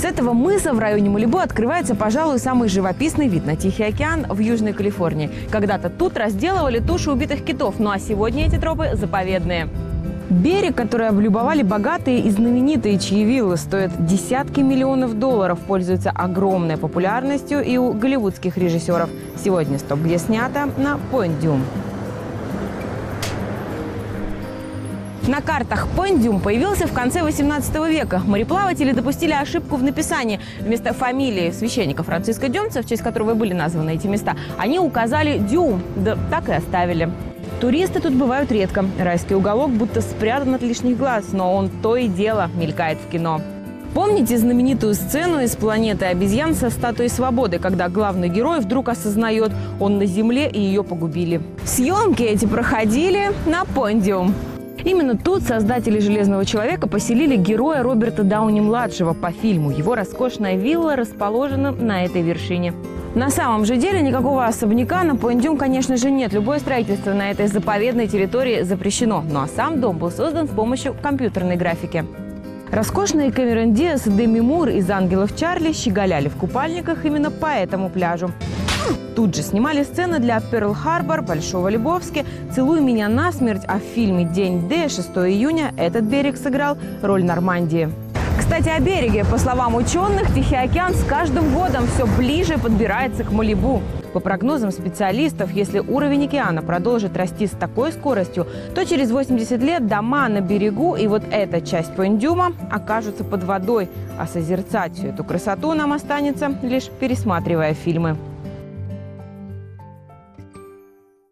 С этого мыса в районе Малибу открывается, пожалуй, самый живописный вид на Тихий океан в Южной Калифорнии. Когда-то тут разделывали туши убитых китов, ну а сегодня эти тропы заповедные. Берег, который облюбовали богатые и знаменитые, чьи виллы стоят десятки миллионов долларов, пользуется огромной популярностью и у голливудских режиссеров. Сегодня «Стоп», где снято на Point На картах Пондюм появился в конце 18 века. Мореплаватели допустили ошибку в написании. Вместо фамилии священника Франциска Дюмца, в честь которого были названы эти места, они указали Дюм, да так и оставили. Туристы тут бывают редко. Райский уголок будто спрятан от лишних глаз, но он то и дело мелькает в кино. Помните знаменитую сцену из «Планеты обезьян» со статуей свободы, когда главный герой вдруг осознает, он на Земле и ее погубили? Съемки эти проходили на Пондиум. Именно тут создатели «Железного человека» поселили героя Роберта Дауни-младшего по фильму. Его роскошная вилла расположена на этой вершине. На самом же деле никакого особняка на Пуэндюм, конечно же, нет. Любое строительство на этой заповедной территории запрещено. Ну а сам дом был создан с помощью компьютерной графики. Роскошные Кэмерон Диас Деми Мур из «Ангелов Чарли» щеголяли в купальниках именно по этому пляжу. Тут же снимали сцены для Перл Харбор, Большого Лебовски, «Целуй меня насмерть», а в фильме «День Д» 6 июня этот берег сыграл роль Нормандии. Кстати, о береге. По словам ученых, Тихий океан с каждым годом все ближе подбирается к Малибу. По прогнозам специалистов, если уровень океана продолжит расти с такой скоростью, то через 80 лет дома на берегу и вот эта часть Пуэндюма окажутся под водой. А созерцать всю эту красоту нам останется, лишь пересматривая фильмы.